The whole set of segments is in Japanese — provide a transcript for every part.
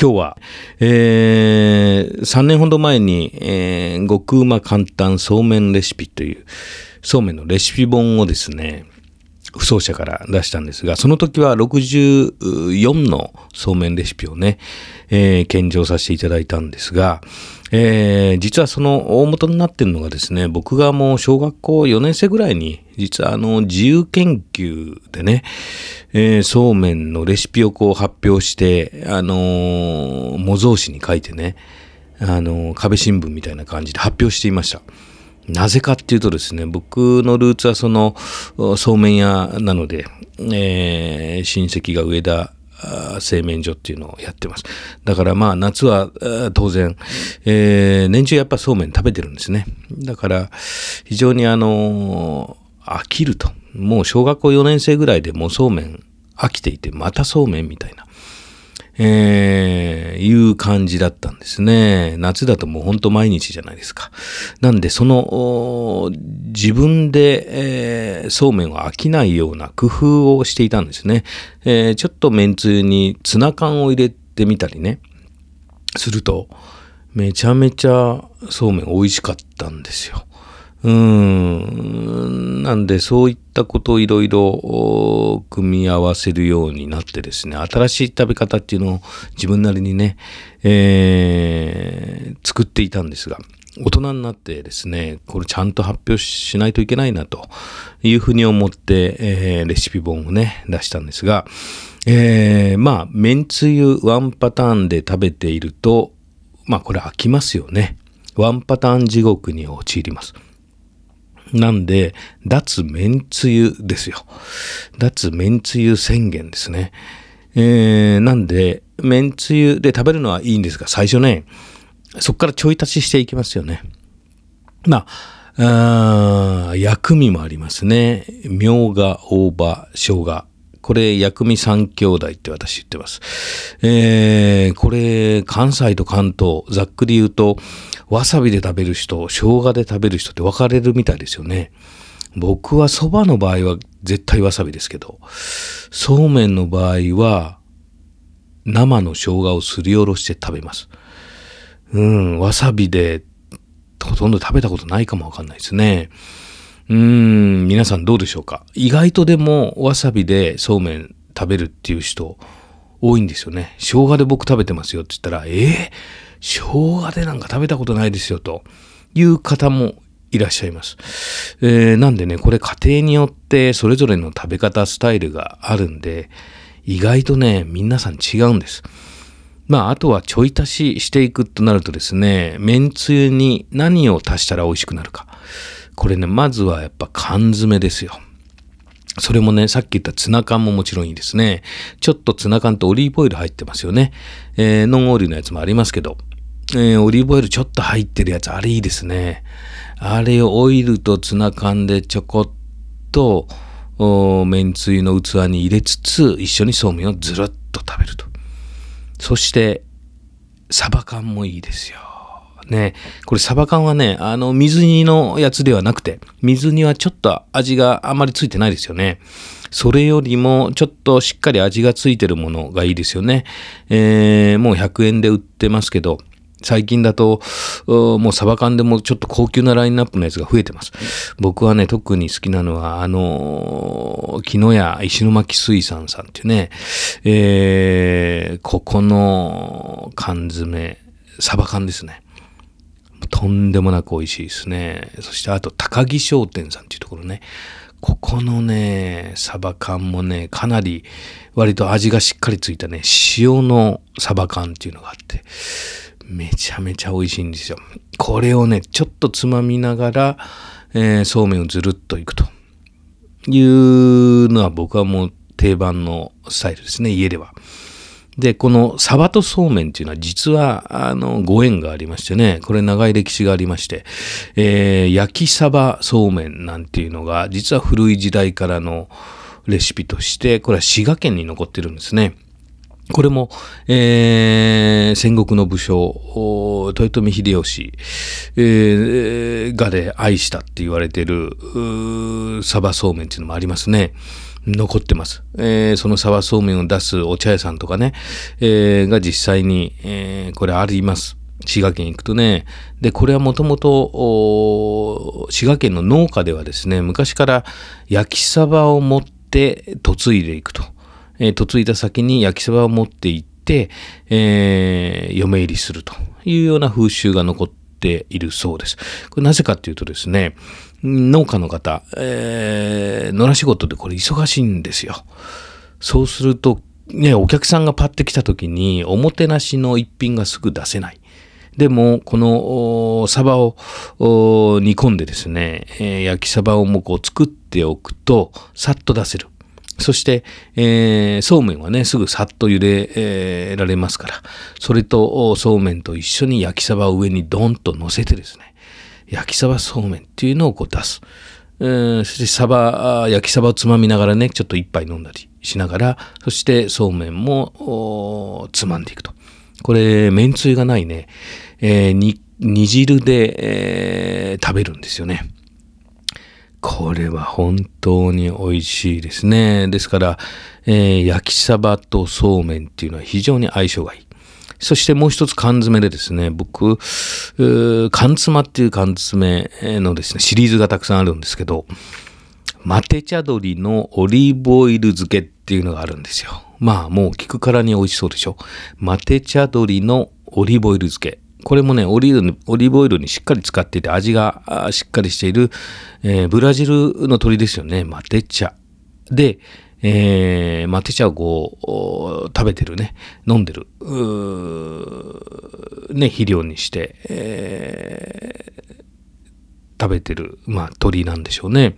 今日は、えー、3年ほど前に、えー、極うま簡単そうめんレシピという、そうめんのレシピ本をですね、不走者から出したんですが、その時は64のそうめんレシピをね、えー、献上させていただいたんですが、えー、実はその大元になってるのがですね、僕がもう小学校4年生ぐらいに、実はあの自由研究でね、えー、そうめんのレシピをこう発表して、あのー、模造紙に書いてね、あのー、壁新聞みたいな感じで発表していました。なぜかっていうとですね、僕のルーツはその、そうめん屋なので、えー、親戚が上田製麺所っていうのをやってます。だからまあ夏は当然、えー、年中やっぱそうめん食べてるんですね。だから非常にあの飽きると。もう小学校4年生ぐらいでもうそうめん飽きていて、またそうめんみたいな。えー、いう感じだったんですね。夏だともうほんと毎日じゃないですか。なんでその自分で、えー、そうめんを飽きないような工夫をしていたんですね。えー、ちょっとめんつゆにツナ缶を入れてみたりね。すると、めちゃめちゃそうめん美味しかったんですよ。うん。なんで、そういったたことをいろいろ組み合わせるようになってですね、新しい食べ方っていうのを自分なりにね、えー、作っていたんですが、大人になってですね、これちゃんと発表しないといけないなというふうに思って、えー、レシピ本をね、出したんですが、えー、まあ、めんつゆワンパターンで食べていると、まあこれ飽きますよね。ワンパターン地獄に陥ります。なんで、脱麺つゆですよ。脱麺つゆ宣言ですね。えー、なんで、麺つゆで食べるのはいいんですが、最初ね、そこからちょい足ししていきますよね。まあ、あ薬味もありますね。みょうが、大葉、生姜。これ、薬味三兄弟って私言ってます。えー、これ、関西と関東、ざっくり言うと、わさびで食べる人、生姜で食べる人って分かれるみたいですよね。僕は蕎麦の場合は絶対わさびですけど、そうめんの場合は生の生姜をすりおろして食べます。うん、わさびでほとんど食べたことないかもわかんないですね。うん、皆さんどうでしょうか？意外とでもわさびでそうめん食べるっていう人多いんですよね。生姜で僕食べてますよって言ったら、ええー？生姜でなんか食べたことないですよという方もいらっしゃいます。えー、なんでね、これ家庭によってそれぞれの食べ方スタイルがあるんで、意外とね、皆さん違うんです。まあ、あとはちょい足ししていくとなるとですね、めんつゆに何を足したら美味しくなるか。これね、まずはやっぱ缶詰ですよ。それもね、さっき言ったツナ缶ももちろんいいですね。ちょっとツナ缶とオリーブオイル入ってますよね。えー、ノンオイルのやつもありますけど、えー、オリーブオイルちょっと入ってるやつ、あれいいですね。あれをオイルとツナ缶でちょこっと、めんつゆの器に入れつつ、一緒にそうめんをずるっと食べると。そして、サバ缶もいいですよ。ね。これサバ缶はね、あの、水煮のやつではなくて、水煮はちょっと味があまりついてないですよね。それよりもちょっとしっかり味がついてるものがいいですよね。えー、もう100円で売ってますけど、最近だと、もうサバ缶でもちょっと高級なラインナップのやつが増えてます。僕はね、特に好きなのは、あの、木の屋石巻水産さんっていうね、えー、ここの缶詰、サバ缶ですね。とんでもなく美味しいですね。そしてあと高木商店さんっていうところね。ここのね、サバ缶もね、かなり割と味がしっかりついたね、塩のサバ缶っていうのがあって、めちゃめちゃ美味しいんですよ。これをね、ちょっとつまみながら、えー、そうめんをずるっといくというのは僕はもう定番のスタイルですね、家では。で、このサバとそうめんっていうのは実は、あの、ご縁がありましてね、これ長い歴史がありまして、えー、焼きサバそうめんなんていうのが、実は古い時代からのレシピとして、これは滋賀県に残ってるんですね。これも、えー、戦国の武将、豊臣秀吉、えー、がで愛したって言われてる、サバそうめんっていうのもありますね。残ってます。えーその沢そうめんを出すお茶屋さんとかね、えーが実際に、えーこれあります。滋賀県行くとね。で、これはもともと、滋賀県の農家ではですね、昔から焼きサバを持って嫁いでいくと。え嫁いだ先に焼きサバを持って行って、えー嫁入りするというような風習が残っているそうです。これなぜかっていうとですね、農家の方、えー野良仕事でこれ忙しいんですよ。そうすると、ね、お客さんがパッて来た時に、おもてなしの一品がすぐ出せない。でも、このサバを煮込んでですね、えー焼きサバをもうこう作っておくと、さっと出せる。そして、えーそうめんはね、すぐさっと茹で、えられますから、それとそうめんと一緒に焼きサバを上にドンと乗せてですね、焼きサバそうめんっていうのをこう出す。えーそしてサバ、焼きサバをつまみながらね、ちょっと一杯飲んだりしながら、そしてそうめんもつまんでいくと。これ、めんつゆがないね、えー煮汁で、えー食べるんですよね。これは本当に美味しいですね。ですから、えー焼きサバとそうめんっていうのは非常に相性がいい。そしてもう一つ缶詰でですね、僕、缶詰っていう缶詰のですね、シリーズがたくさんあるんですけど、マテ茶鶏のオリーブオイル漬けっていうのがあるんですよ。まあもう聞くからに美味しそうでしょ。マテ茶鶏のオリーブオイル漬け。これもね、オリーブオリーブオイルにしっかり使っていて味がしっかりしている、えーブラジルの鶏ですよね。マテ茶。で、えーマテ茶をこう食べてるね、飲んでる、ね、肥料にして、えー食べてる、まあ、鳥なんでしょうね。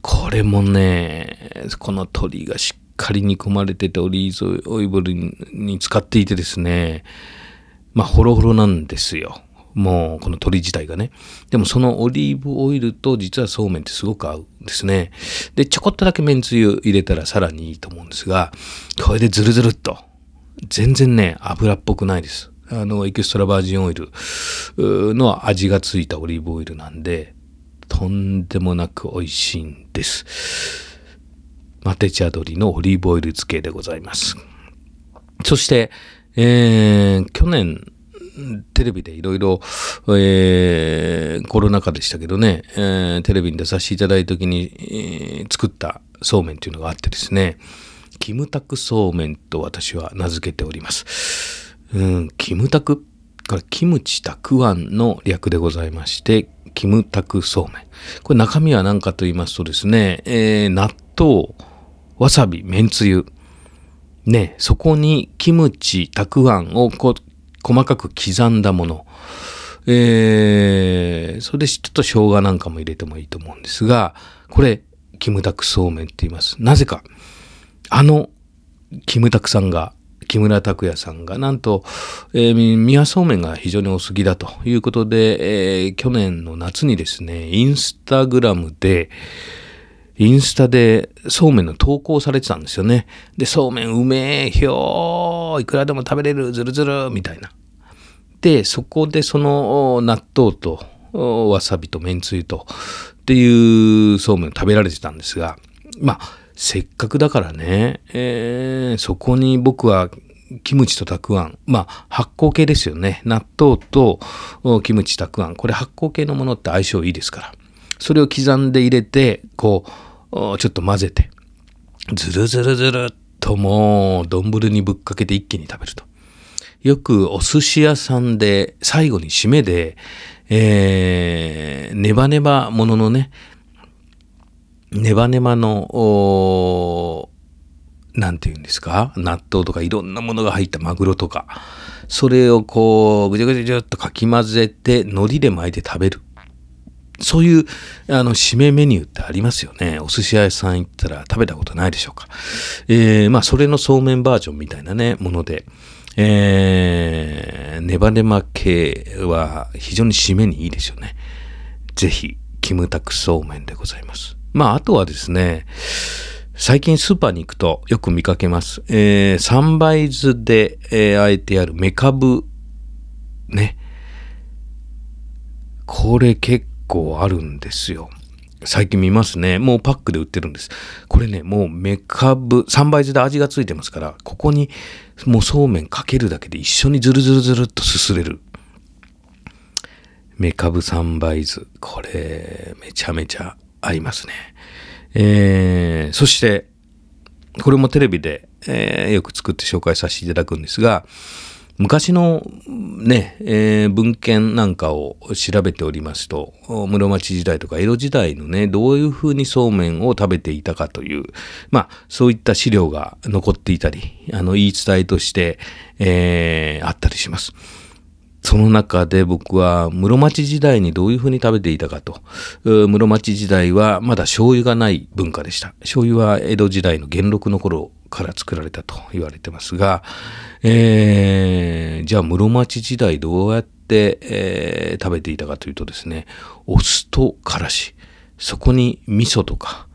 これもね、この鳥がしっかり煮込まれてて、オリーブオイルに使っていてですね、まあ、ホロホロなんですよ。もう、この鳥自体がね。でも、そのオリーブオイルと実はそうめんってすごく合うんですね。で、ちょこっとだけめんつゆ入れたらさらにいいと思うんですが、これでズルズルっと。全然ね、油っぽくないです。あの、エキストラバージンオイルの味がついたオリーブオイルなんで、とんでもなく美味しいんです。マテ茶鶏のオリーブオイル漬けでございます。そして、えー去年、テレビでいろいろ、えーコロナ禍でしたけどね、えーテレビに出させていただいた時に、えー作ったそうめんというのがあってですね、キムタクそうめんと私は名付けております。うん、キムタクこれ、キムチたくあんの略でございまして、キムタクそうめん。これ中身は何かと言いますとですね、えー納豆、わさび、めんつゆ。ね、そこにキムチ、たくあんをこ細かく刻んだもの。えー、それでちょっと生姜なんかも入れてもいいと思うんですが、これ、キムタクそうめんって言います。なぜか、あの、キムタクさんが、木村拓哉さんが、なんと、えー、宮そうめんが非常にお好きだということで、えー去年の夏にですね、インスタグラムで、インスタでそうめんの投稿されてたんですよね。で、そうめんうめえ、ひょー、いくらでも食べれる、ずるずる、みたいな。で、そこでその納豆とわさびとめんつゆとっていうそうめんを食べられてたんですが、まあ、せっかくだからね、えーそこに僕はキムチとたくあん、まあ発酵系ですよね。納豆とキムチたくあん、これ発酵系のものって相性いいですから。それを刻んで入れて、こう、ちょっと混ぜて、ずるずるずるっともう丼にぶっかけて一気に食べると。よくお寿司屋さんで最後に締めで、えー、ネバネバもののね、ネバネバの、おなんて言うんですか納豆とかいろんなものが入ったマグロとか、それをこう、ぐちゃぐちゃぐちゃっとかき混ぜて、海苔で巻いて食べる。そういう、あの、締めメニューってありますよね。お寿司屋さん行ったら食べたことないでしょうか。えー、まあ、それのそうめんバージョンみたいなね、もので、えー、ネバネバ系は非常に締めにいいですよね。ぜひ、キムタクそうめんでございます。まあ、あとはですね、最近スーパーに行くとよく見かけます。えー、三倍酢で、えー、あえてあるメカブ、ね。これ結構あるんですよ。最近見ますね。もうパックで売ってるんです。これね、もうメカブ、3倍酢で味がついてますから、ここにもうそうめんかけるだけで一緒にズルズルズルっとすすれる。メカブ3倍酢。これ、めちゃめちゃ合いますね。えー、そして、これもテレビで、えー、よく作って紹介させていただくんですが、昔のね、えー、文献なんかを調べておりますと、室町時代とか江戸時代のね、どういうふうにそうめんを食べていたかという、まあ、そういった資料が残っていたり、あの、言い伝えとして、えー、あったりします。その中で僕は室町時代にどういうふうに食べていたかと。室町時代はまだ醤油がない文化でした。醤油は江戸時代の元禄の頃から作られたと言われてますが、えー、じゃあ室町時代どうやって、えー、食べていたかというとですね、お酢とからし、そこに味噌とか、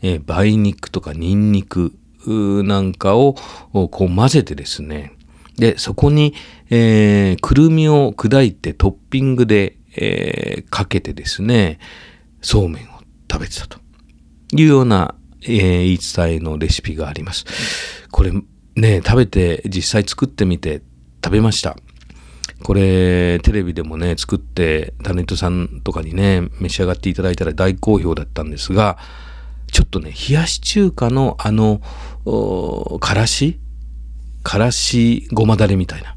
えー、梅肉とかニンニクなんかをこう混ぜてですね、で、そこに、えー、くるみを砕いてトッピングで、えー、かけてですね、そうめんを食べてたというような、えー、言い伝えのレシピがあります。これね、食べて実際作ってみて食べました。これ、テレビでもね、作って、タレントさんとかにね、召し上がっていただいたら大好評だったんですが、ちょっとね、冷やし中華のあの、からしからしごまだれみたいな。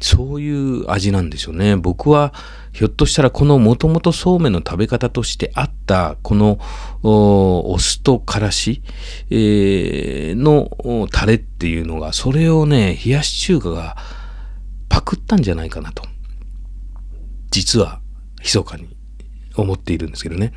そういう味なんでしょうね。僕はひょっとしたらこのもともとそうめんの食べ方としてあったこのお酢とからし、えー、のタレっていうのがそれをね冷やし中華がパクったんじゃないかなと実は密かに思っているんですけどね。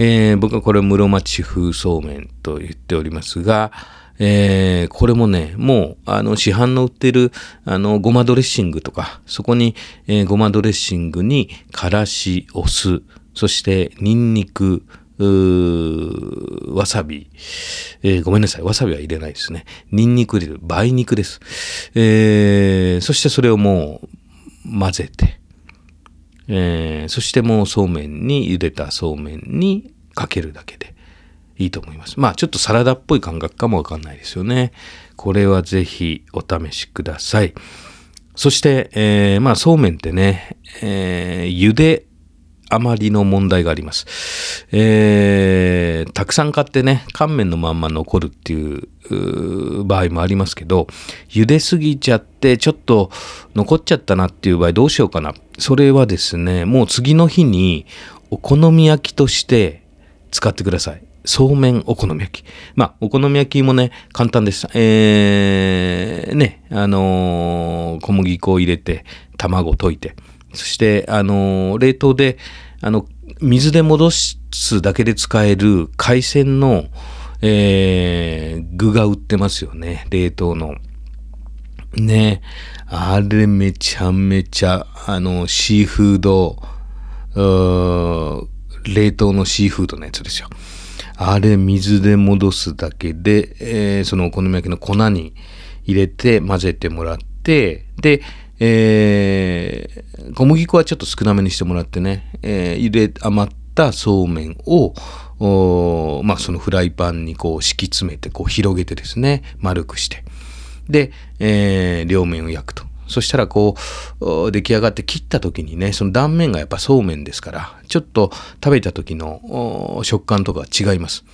えー、僕はこれ室町風そうめんと言っておりますが、えー、これもね、もう、あの、市販の売ってる、あの、ごまドレッシングとか、そこに、えー、ごまドレッシングに、からし、お酢、そして、ニンニク、わさび、えー、ごめんなさい。わさびは入れないですね。ニンニク入れる。梅肉です。えー、そしてそれをもう混ぜて、えー、そしてもうそうめんに、茹でたそうめんにかけるだけで。いいと思います。まあちょっとサラダっぽい感覚かもわかんないですよね。これはぜひお試しください。そして、えー、まあそうめんってね、えー、茹で余りの問題があります。えー、たくさん買ってね、乾麺のまんま残るっていう場合もありますけど、茹ですぎちゃってちょっと残っちゃったなっていう場合どうしようかな。それはですね、もう次の日にお好み焼きとして使ってください。そうめんお好み焼き。まあ、お好み焼きもね、簡単です。えー、ね、あのー、小麦粉を入れて、卵溶いて、そして、あのー、冷凍で、あの、水で戻すだけで使える海鮮の、えー、具が売ってますよね。冷凍の。ね。あれめちゃめちゃ、あの、シーフード、ー冷凍のシーフードのやつですよ。あれ水で戻すだけで、えー、そのお好み焼きの粉に入れて混ぜてもらって、で、えー、小麦粉はちょっと少なめにしてもらってね、えー、入れ、余ったそうめんを、まあそのフライパンにこう敷き詰めて、こう広げてですね、丸くして。で、えー、両面を焼くと。そしたらこう、出来上がって切った時にね、その断面がやっぱそうめんですから、ちょっと食べた時の食感とか違います。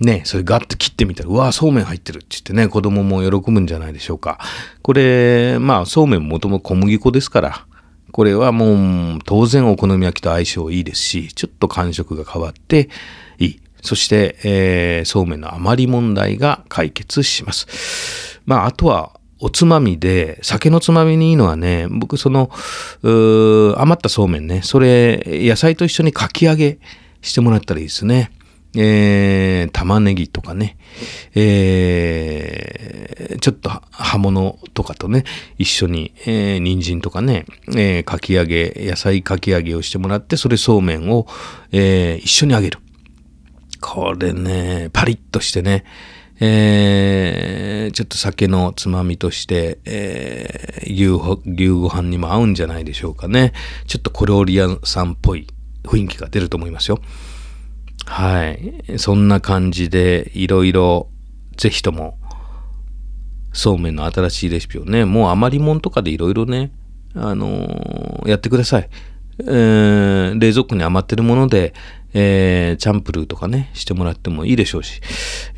ね、それガッと切ってみたら、うわそうめん入ってるって言ってね、子供も喜ぶんじゃないでしょうか。これ、まあ、そうめんもとも小麦粉ですから、これはもう当然お好み焼きと相性いいですし、ちょっと感触が変わっていい。そして、えー、そうめんの余り問題が解決します。まあ、あとは、おつまみで、酒のつまみにいいのはね、僕その、余ったそうめんね、それ、野菜と一緒にかき揚げしてもらったらいいですね。えー、玉ねぎとかね、えー、ちょっと葉物とかとね、一緒に、えー、人参とかね、えー、かき揚げ、野菜かき揚げをしてもらって、それそうめんを、えー、一緒に揚げる。これね、パリッとしてね、えー、ちょっと酒のつまみとして、えー、牛ご飯にも合うんじゃないでしょうかね。ちょっと小料理屋さんっぽい雰囲気が出ると思いますよ。はい。そんな感じで、いろいろ、ぜひとも、そうめんの新しいレシピをね、もう余りもんとかでいろいろね、あのーやってください。えー冷蔵庫に余ってるもので、えーチャンプルーとかね、してもらってもいいでしょうし、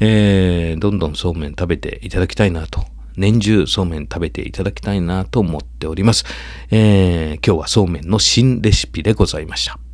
えーどんどんそうめん食べていただきたいなと。年中そうめん食べていただきたいなと思っております。えー今日はそうめんの新レシピでございました。